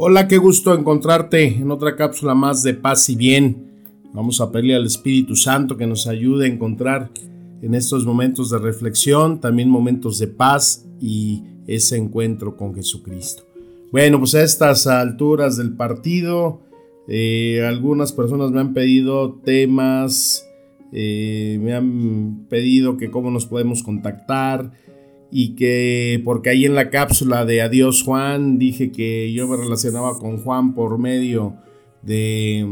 Hola, qué gusto encontrarte en otra cápsula más de paz y bien. Vamos a pedirle al Espíritu Santo que nos ayude a encontrar en estos momentos de reflexión, también momentos de paz y ese encuentro con Jesucristo. Bueno, pues a estas alturas del partido, eh, algunas personas me han pedido temas, eh, me han pedido que cómo nos podemos contactar y que porque ahí en la cápsula de Adiós Juan dije que yo me relacionaba con Juan por medio de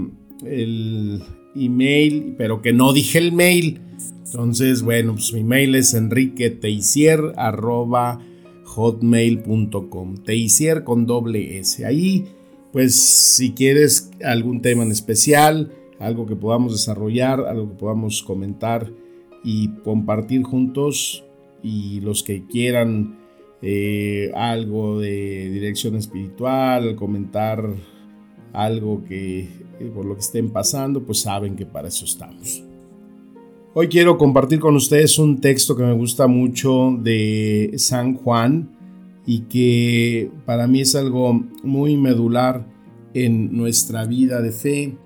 el email, pero que no dije el mail. Entonces, bueno, pues mi mail es enriqueteisier.hotmail.com. Teisier con doble S. Ahí, pues, si quieres algún tema en especial, algo que podamos desarrollar, algo que podamos comentar y compartir juntos, y los que quieran eh, algo de dirección espiritual, comentar algo que por lo que estén pasando, pues saben que para eso estamos. Hoy quiero compartir con ustedes un texto que me gusta mucho de San Juan y que para mí es algo muy medular en nuestra vida de fe.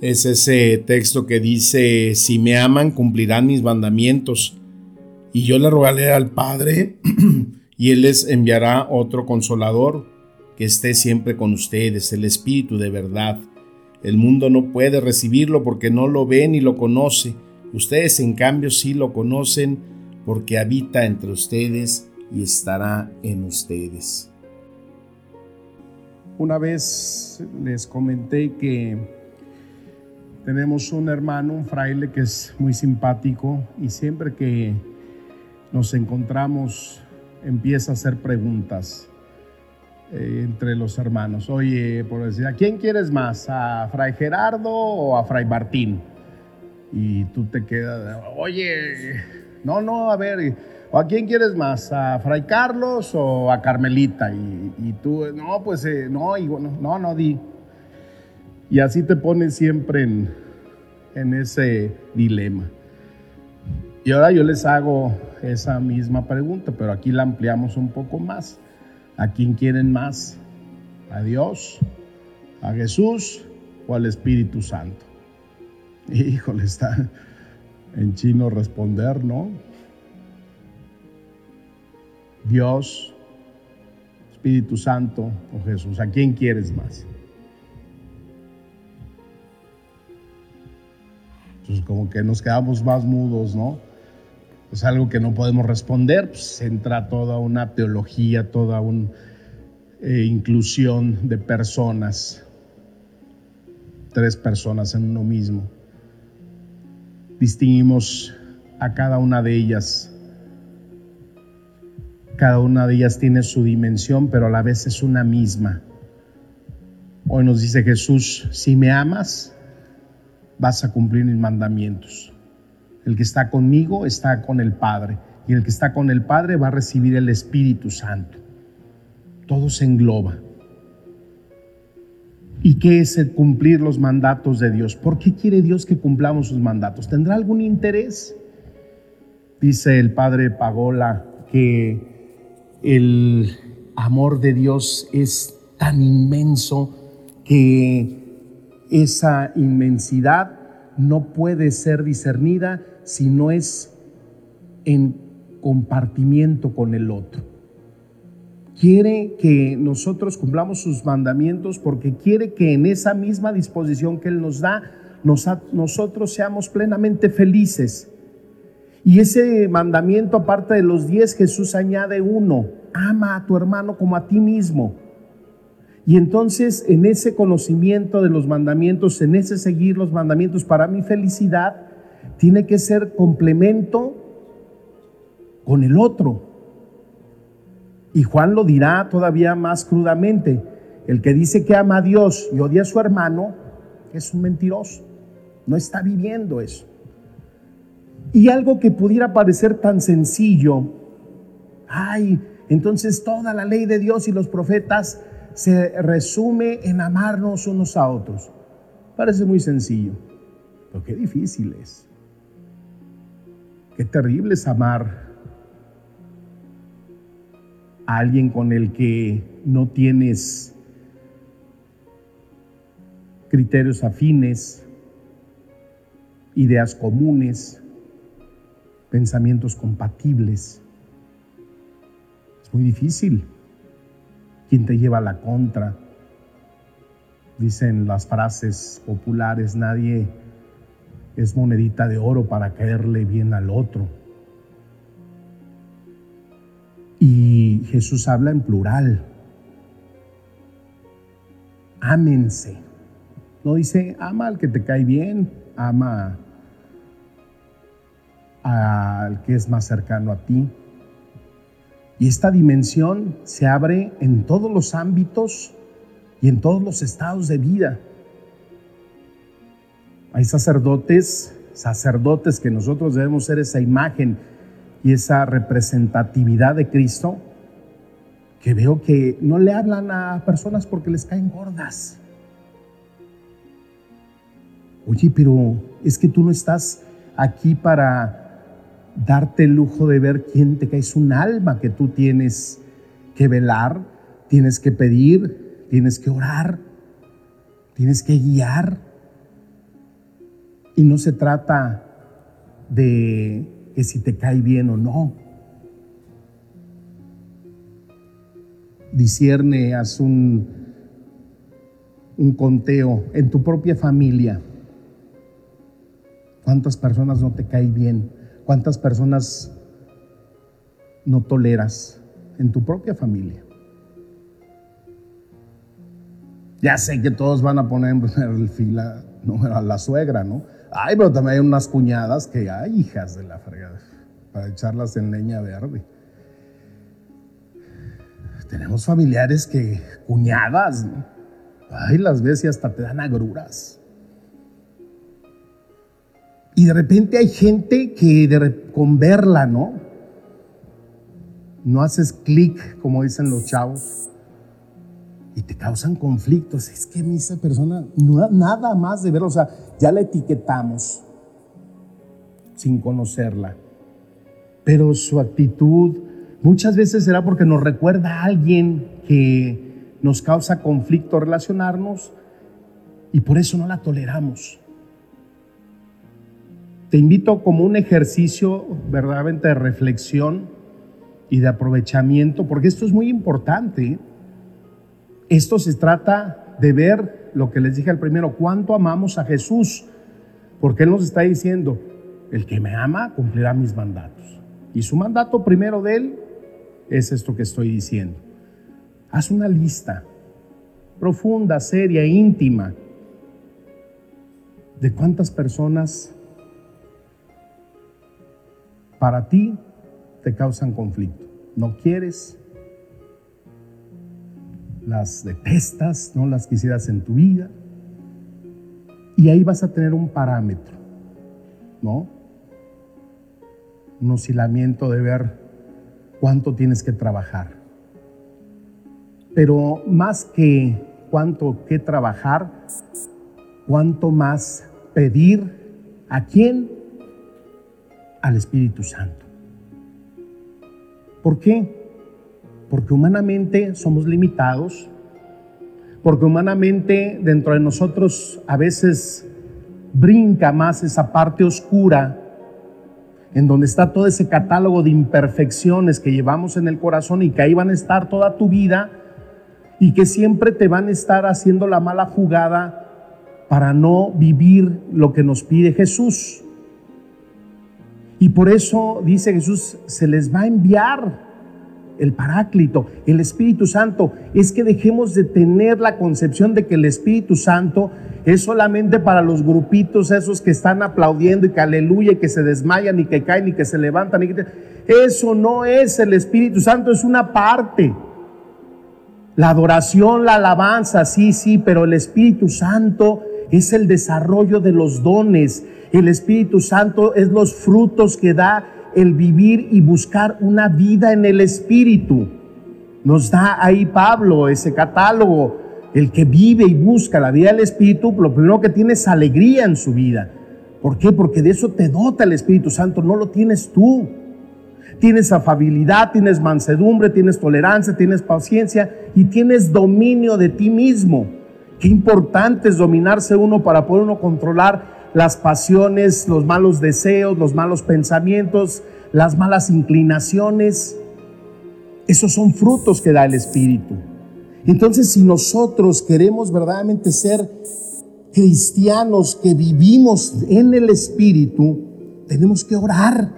Es ese texto que dice, si me aman, cumplirán mis mandamientos. Y yo le rogaré al Padre y Él les enviará otro consolador que esté siempre con ustedes, el Espíritu de verdad. El mundo no puede recibirlo porque no lo ve ni lo conoce. Ustedes en cambio sí lo conocen porque habita entre ustedes y estará en ustedes. Una vez les comenté que tenemos un hermano, un fraile que es muy simpático y siempre que nos encontramos empieza a hacer preguntas eh, entre los hermanos. Oye, por decir, ¿a quién quieres más? ¿A Fray Gerardo o a Fray Martín? Y tú te quedas, oye, no, no, a ver, ¿a quién quieres más? ¿A Fray Carlos o a Carmelita? Y, tú, no, pues eh, no, y, no, no, di. Y así te pones siempre en, en ese dilema. Y ahora yo les hago esa misma pregunta, pero aquí la ampliamos un poco más. ¿A quién quieren más? ¿A Dios? ¿A Jesús o al Espíritu Santo? Híjole, está en chino responder, ¿no? Dios, Espíritu Santo o Jesús. ¿A quién quieres más? Entonces como que nos quedamos más mudos, ¿no? Es algo que no podemos responder, pues entra toda una teología, toda una eh, inclusión de personas, tres personas en uno mismo. Distinguimos a cada una de ellas. Cada una de ellas tiene su dimensión, pero a la vez es una misma. Hoy nos dice Jesús, si me amas, vas a cumplir mis mandamientos. El que está conmigo está con el Padre y el que está con el Padre va a recibir el Espíritu Santo. Todo se engloba. ¿Y qué es el cumplir los mandatos de Dios? ¿Por qué quiere Dios que cumplamos sus mandatos? ¿Tendrá algún interés? Dice el padre Pagola que el amor de Dios es tan inmenso que esa inmensidad no puede ser discernida si no es en compartimiento con el otro. Quiere que nosotros cumplamos sus mandamientos porque quiere que en esa misma disposición que Él nos da, nosotros seamos plenamente felices. Y ese mandamiento, aparte de los diez, Jesús añade uno, ama a tu hermano como a ti mismo. Y entonces en ese conocimiento de los mandamientos, en ese seguir los mandamientos para mi felicidad, tiene que ser complemento con el otro. Y Juan lo dirá todavía más crudamente. El que dice que ama a Dios y odia a su hermano es un mentiroso. No está viviendo eso. Y algo que pudiera parecer tan sencillo, ay, entonces toda la ley de Dios y los profetas se resume en amarnos unos a otros. Parece muy sencillo, pero qué difícil es. Qué terrible es amar a alguien con el que no tienes criterios afines, ideas comunes, pensamientos compatibles. Es muy difícil. ¿Quién te lleva a la contra? Dicen las frases populares, nadie es monedita de oro para caerle bien al otro. Y Jesús habla en plural. Ámense. No dice, ama al que te cae bien, ama al que es más cercano a ti. Y esta dimensión se abre en todos los ámbitos y en todos los estados de vida. Hay sacerdotes, sacerdotes que nosotros debemos ser esa imagen y esa representatividad de Cristo, que veo que no le hablan a personas porque les caen gordas. Oye, pero es que tú no estás aquí para darte el lujo de ver quién te cae. Es un alma que tú tienes que velar, tienes que pedir, tienes que orar, tienes que guiar. Y no se trata de que si te cae bien o no. Discierne, haz un, un conteo en tu propia familia. ¿Cuántas personas no te caen bien? ¿Cuántas personas no toleras en tu propia familia? Ya sé que todos van a poner en fila a la suegra, ¿no? Ay, pero también hay unas cuñadas que hay hijas de la fregada para echarlas en leña verde. Tenemos familiares que, cuñadas, ¿no? Ay, las ves y hasta te dan agruras. Y de repente hay gente que con verla, ¿no? No haces clic, como dicen los chavos, y te causan conflictos. Es que esa persona, nada más de verla, o sea, ya la etiquetamos sin conocerla. Pero su actitud muchas veces será porque nos recuerda a alguien que nos causa conflicto relacionarnos y por eso no la toleramos. Te invito como un ejercicio verdaderamente de reflexión y de aprovechamiento, porque esto es muy importante. Esto se trata de ver lo que les dije al primero, cuánto amamos a Jesús, porque Él nos está diciendo, el que me ama cumplirá mis mandatos. Y su mandato primero de Él es esto que estoy diciendo. Haz una lista profunda, seria, íntima, de cuántas personas para ti te causan conflicto. No quieres, las detestas, no las quisieras en tu vida. Y ahí vas a tener un parámetro, ¿no? Un oscilamiento de ver cuánto tienes que trabajar. Pero más que cuánto que trabajar, cuánto más pedir a quién al Espíritu Santo. ¿Por qué? Porque humanamente somos limitados, porque humanamente dentro de nosotros a veces brinca más esa parte oscura en donde está todo ese catálogo de imperfecciones que llevamos en el corazón y que ahí van a estar toda tu vida y que siempre te van a estar haciendo la mala jugada para no vivir lo que nos pide Jesús. Y por eso dice Jesús, se les va a enviar el Paráclito, el Espíritu Santo. Es que dejemos de tener la concepción de que el Espíritu Santo es solamente para los grupitos esos que están aplaudiendo y que aleluya y que se desmayan y que caen y que se levantan. Eso no es el Espíritu Santo, es una parte. La adoración, la alabanza, sí, sí, pero el Espíritu Santo es el desarrollo de los dones. El Espíritu Santo es los frutos que da el vivir y buscar una vida en el Espíritu. Nos da ahí Pablo ese catálogo. El que vive y busca la vida del Espíritu, lo primero que tiene es alegría en su vida. ¿Por qué? Porque de eso te dota el Espíritu Santo, no lo tienes tú. Tienes afabilidad, tienes mansedumbre, tienes tolerancia, tienes paciencia y tienes dominio de ti mismo. Qué importante es dominarse uno para poder uno controlar las pasiones, los malos deseos, los malos pensamientos, las malas inclinaciones. Esos son frutos que da el Espíritu. Entonces, si nosotros queremos verdaderamente ser cristianos que vivimos en el Espíritu, tenemos que orar,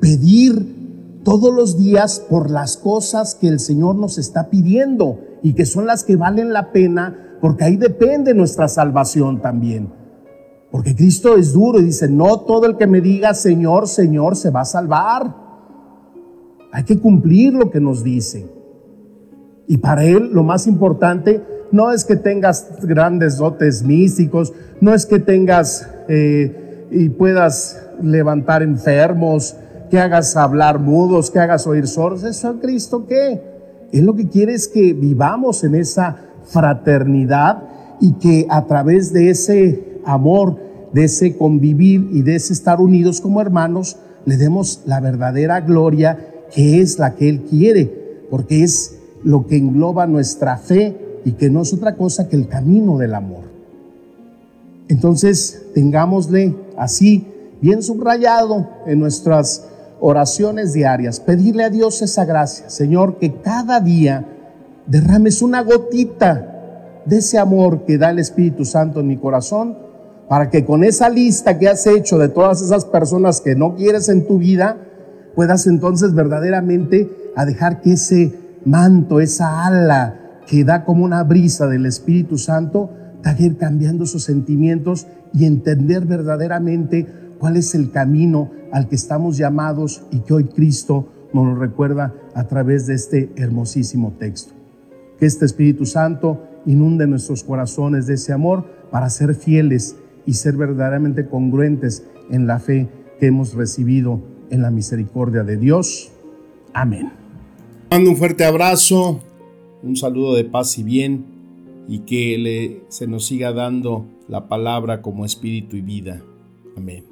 pedir todos los días por las cosas que el Señor nos está pidiendo y que son las que valen la pena, porque ahí depende nuestra salvación también. Porque Cristo es duro y dice, no todo el que me diga Señor, Señor se va a salvar. Hay que cumplir lo que nos dice. Y para Él lo más importante no es que tengas grandes dotes místicos, no es que tengas eh, y puedas levantar enfermos, que hagas hablar mudos, que hagas oír sordos. ¿Eso Cristo qué? Él lo que quiere es que vivamos en esa fraternidad y que a través de ese amor, de ese convivir y de ese estar unidos como hermanos, le demos la verdadera gloria que es la que Él quiere, porque es lo que engloba nuestra fe y que no es otra cosa que el camino del amor. Entonces, tengámosle así, bien subrayado en nuestras oraciones diarias, pedirle a Dios esa gracia, Señor, que cada día derrames una gotita de ese amor que da el Espíritu Santo en mi corazón para que con esa lista que has hecho de todas esas personas que no quieres en tu vida, puedas entonces verdaderamente a dejar que ese manto, esa ala que da como una brisa del Espíritu Santo, te ir cambiando sus sentimientos y entender verdaderamente cuál es el camino al que estamos llamados y que hoy Cristo nos lo recuerda a través de este hermosísimo texto. Que este Espíritu Santo inunde nuestros corazones de ese amor para ser fieles y ser verdaderamente congruentes en la fe que hemos recibido en la misericordia de Dios. Amén. Mando un fuerte abrazo, un saludo de paz y bien y que le, se nos siga dando la palabra como espíritu y vida. Amén.